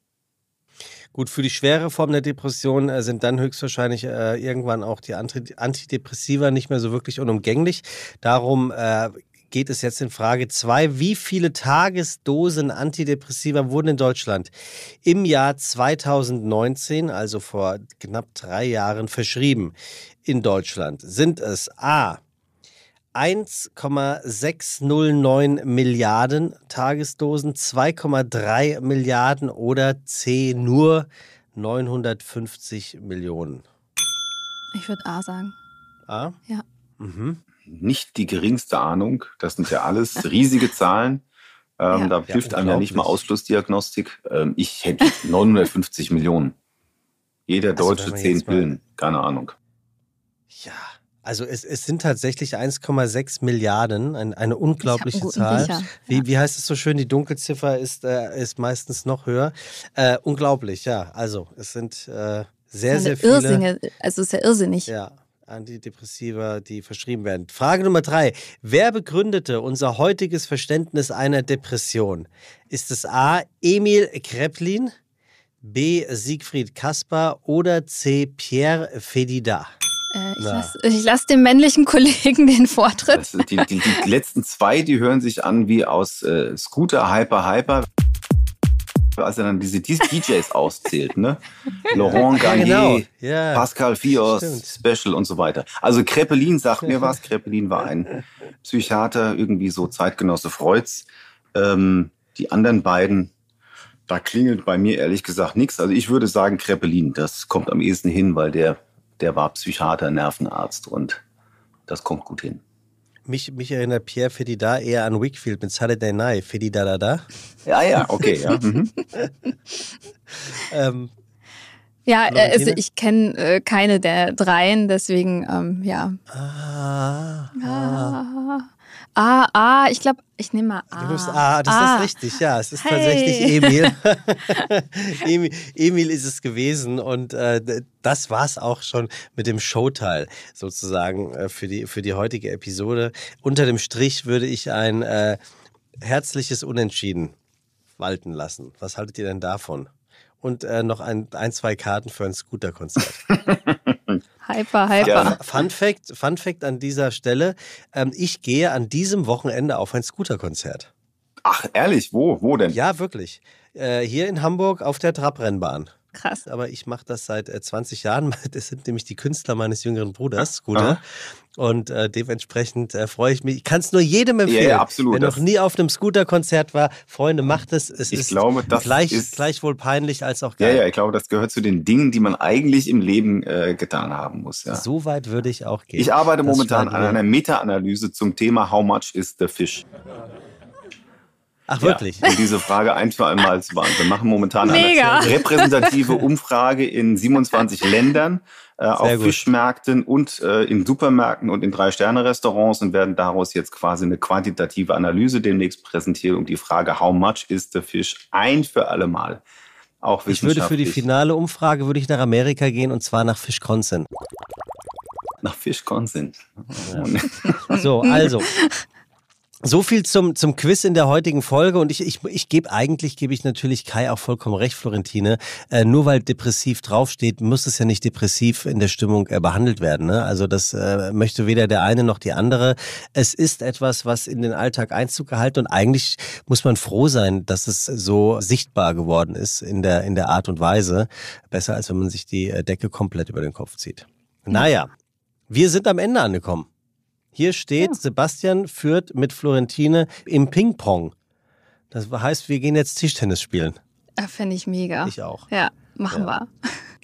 Gut, für die schwere Form der Depression äh, sind dann höchstwahrscheinlich äh, irgendwann auch die Anti Antidepressiva nicht mehr so wirklich unumgänglich. Darum äh, geht es jetzt in Frage 2. Wie viele Tagesdosen Antidepressiva wurden in Deutschland im Jahr 2019, also vor knapp drei Jahren, verschrieben? In Deutschland sind es A. 1,609 Milliarden Tagesdosen, 2,3 Milliarden oder C nur 950 Millionen. Ich würde A sagen. A? Ja. Mhm. Nicht die geringste Ahnung. Das sind ja alles (laughs) riesige Zahlen. Ähm, Ja. Da Ja, hilft einem ja nicht mal. Ausschlussdiagnostik. Ähm, ich hätte (laughs) 950 Millionen. Jeder Also, Deutsche wenn man 10 jetzt mal- Pillen. Keine Ahnung. Ja, also es, es sind tatsächlich 1,6 Milliarden, ein, eine Ich unglaubliche Zahl. Riecher. Wie, wie heißt es so schön? Die Dunkelziffer ist, äh, ist meistens noch höher. Äh, unglaublich, ja. Also es sind äh, sehr, sehr viele. Irrsinge. Also ist ja irrsinnig. Ja, Antidepressiva, die verschrieben werden. Frage Nummer drei. Wer begründete unser heutiges Verständnis einer Depression? Ist es A. Emil Kreplin, B. Siegfried Kaspar oder C. Pierre Fedida? Äh, ich lasse lass dem männlichen (laughs) Kollegen den Vortritt. Die, die, die letzten zwei, die hören sich an wie aus äh, Scooter Hyper Hyper. Als er dann diese DJs (laughs) auszählt, ne? Laurent Garnier, Genau, ja. Pascal Fios, Stimmt. Special und so weiter. Also Kreppelin sagt mir was. (laughs) Kreppelin war ein Psychiater, irgendwie so Zeitgenosse Freuds. Ähm, die anderen beiden, da klingelt bei mir ehrlich gesagt nichts. Also ich würde sagen Kreppelin. Das kommt am ehesten hin, weil der, der war Psychiater, Nervenarzt und das kommt gut hin. Mich, mich erinnert Pierre Fedida eher an Wickfield mit Saturday Night. Fedida da da. Ja, ja, okay, ja. Mhm. (laughs) Ähm, Ja, äh, also ich kenne äh, keine der dreien, deswegen, ähm, ja. ah, ah. Ah, ah, ah ich glaube, ich nehme mal A. Du nimmst A, das Ah. ist richtig, ja. Es ist Hey. tatsächlich (laughs) Emil. (laughs) Emil. Emil ist es gewesen und äh, das war's auch schon mit dem Showteil sozusagen äh, für, die, für die heutige Episode. Unter dem Strich würde ich ein äh, herzliches Unentschieden walten lassen. Was haltet ihr denn davon? Und äh, noch ein, ein, zwei Karten für ein Scooter-Konzert. (laughs) Hyper, hyper. Gerne. Fun Fact, Fun Fact an dieser Stelle: ähm, Ich gehe an diesem Wochenende auf ein Scooter-Konzert. Ach, ehrlich, wo? Wo denn? Ja, wirklich. Äh, hier in Hamburg auf der Trabrennbahn. Krass. Aber ich mache das seit äh, 20 Jahren. (laughs) Das sind nämlich die Künstler meines jüngeren Bruders, Ah. Scooter. Und äh, dementsprechend äh, freue ich mich. Ich kann es nur jedem empfehlen. Ja, ja, absolut. Wer noch nie auf einem Scooter-Konzert war, Freunde, macht es. Es Ich ist glaube, das gleich, ist- gleichwohl peinlich als auch Ja, geil. ja, ich glaube, das gehört zu den Dingen, die man eigentlich im Leben äh, getan haben muss. Ja. So weit würde ich auch gehen. Ich arbeite Das momentan an einer Meta-Analyse zum Thema How much is the fish? Ach, wirklich? Ja, um diese Frage ein für einmal zu beantworten. Wir machen momentan Mega. eine repräsentative (laughs) Umfrage in 27 Ländern äh, auf gut. Fischmärkten und äh, in Supermärkten und in Drei-Sterne-Restaurants und werden daraus jetzt quasi eine quantitative Analyse demnächst präsentieren, um die Frage How much is the fish ein für alle Mal auch Ich würde für die finale Umfrage würde ich nach Amerika gehen und zwar nach Wisconsin. Nach Wisconsin. Ja. So, also (laughs) so viel zum, zum Quiz in der heutigen Folge und ich, ich, ich gebe eigentlich, gebe ich natürlich Kai auch vollkommen recht, Florentine. Äh, nur weil depressiv draufsteht, muss es ja nicht depressiv in der Stimmung äh, behandelt werden. Ne? Also das äh, möchte weder der eine noch die andere. Es ist etwas, was in den Alltag Einzug gehalten und eigentlich muss man froh sein, dass es so sichtbar geworden ist in der, in der Art und Weise. Besser als wenn man sich die äh, Decke komplett über den Kopf zieht. Naja, wir sind am Ende angekommen. Hier steht, ja. Sebastian führt mit Florentine im Ping-Pong. Das heißt, wir gehen jetzt Tischtennis spielen. Ja, Fände ich mega. Ich auch. Ja, machen ja. wir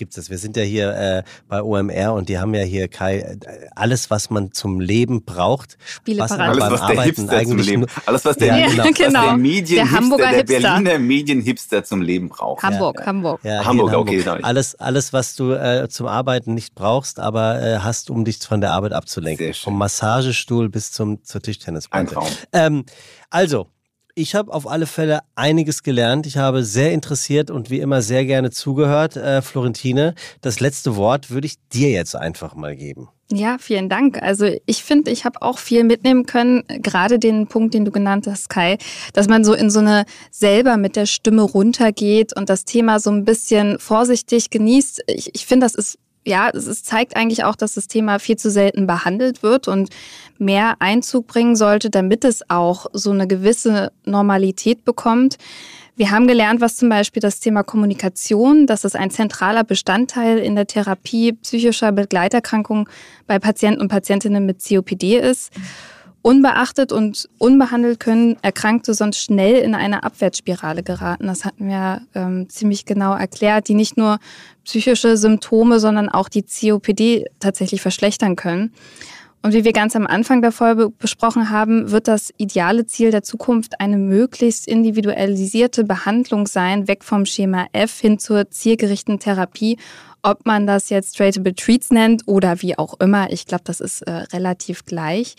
gibt es. Wir sind ja hier äh, bei OMR und die haben ja hier Kai äh, alles, was man zum Leben braucht. Spiele was alles, was der Hipster eigentlich zum Leben, alles was der, ja, (laughs) genau. Was genau. der Medienhipster, der, der Berliner Medienhipster zum Leben braucht. Hamburg, ja. Hamburg. Ja, Hamburg, Hamburg, okay. Genau. Alles, alles, was du äh, zum Arbeiten nicht brauchst, aber äh, hast, um dich von der Arbeit abzulenken. Vom Massagestuhl bis zum zur Tischtennisplatte. Ein Traum. Ähm, also ich habe auf alle Fälle einiges gelernt. Ich habe sehr interessiert und wie immer sehr gerne zugehört. Äh, Florentine, das letzte Wort würde ich dir jetzt einfach mal geben. Ja, vielen Dank. Also ich finde, ich habe auch viel mitnehmen können, gerade den Punkt, den du genannt hast, Kai, dass man so in so eine selber mit der Stimme runtergeht und das Thema so ein bisschen vorsichtig genießt. Ich, ich finde, das ist ja, es zeigt eigentlich auch, dass das Thema viel zu selten behandelt wird und mehr Einzug bringen sollte, damit es auch so eine gewisse Normalität bekommt. Wir haben gelernt, was zum Beispiel das Thema Kommunikation, dass es ein zentraler Bestandteil in der Therapie psychischer Begleiterkrankungen bei Patienten und Patientinnen mit COPD ist. Unbeachtet und unbehandelt können Erkrankte sonst schnell in eine Abwärtsspirale geraten. Das hatten wir ähm, ziemlich genau erklärt, die nicht nur psychische Symptome, sondern auch die COPD tatsächlich verschlechtern können. Und wie wir ganz am Anfang der Folge besprochen haben, wird das ideale Ziel der Zukunft eine möglichst individualisierte Behandlung sein, weg vom Schema F hin zur zielgerichteten Therapie. Ob man das jetzt Traitable Treats nennt oder wie auch immer, ich glaube, das ist äh, relativ gleich.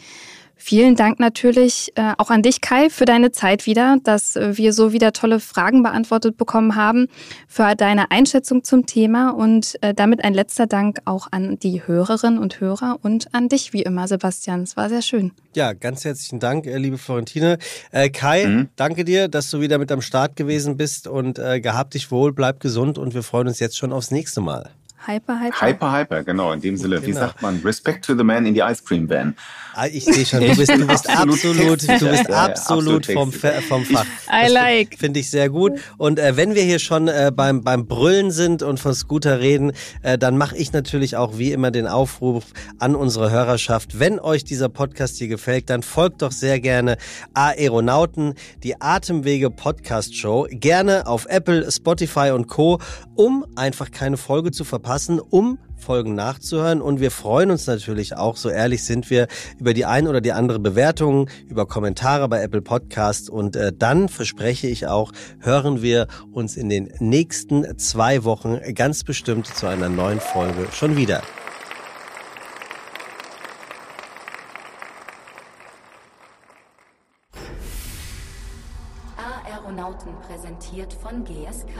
Vielen Dank natürlich äh, auch an dich, Kai, für deine Zeit wieder, dass äh, wir so wieder tolle Fragen beantwortet bekommen haben, für deine Einschätzung zum Thema und äh, damit ein letzter Dank auch an die Hörerinnen und Hörer und an dich wie immer, Sebastian. Es war sehr schön. Ja, ganz herzlichen Dank, liebe Florentine. Äh, Kai, mhm. danke dir, dass du wieder mit am Start gewesen bist und gehabt dich wohl, bleib gesund und wir freuen uns jetzt schon aufs nächste Mal. Hyper, hyper. Hyper, hyper, genau. In dem Sinne, genau. wie sagt man? Respect to the man in the ice cream van. Ah, ich sehe schon, du bist, du bist absolut, du bist ja, absolut, ja, vom, vom Fach. I like. Finde ich sehr gut. Und äh, wenn wir hier schon äh, beim, beim Brüllen sind und von Scooter reden, äh, dann mache ich natürlich auch wie immer den Aufruf an unsere Hörerschaft. Wenn euch dieser Podcast hier gefällt, dann folgt doch sehr gerne Aeronauten, die Atemwege Podcast Show. Gerne auf Apple, Spotify und Co., um einfach keine Folge zu verpassen, um Folgen nachzuhören. Und wir freuen uns natürlich auch, so ehrlich sind wir, über die ein oder die andere Bewertung, über Kommentare bei Apple Podcasts. Und äh, dann verspreche ich auch, hören wir uns in den nächsten zwei Wochen ganz bestimmt zu einer neuen Folge schon wieder. Aeronauten präsentiert von GSK.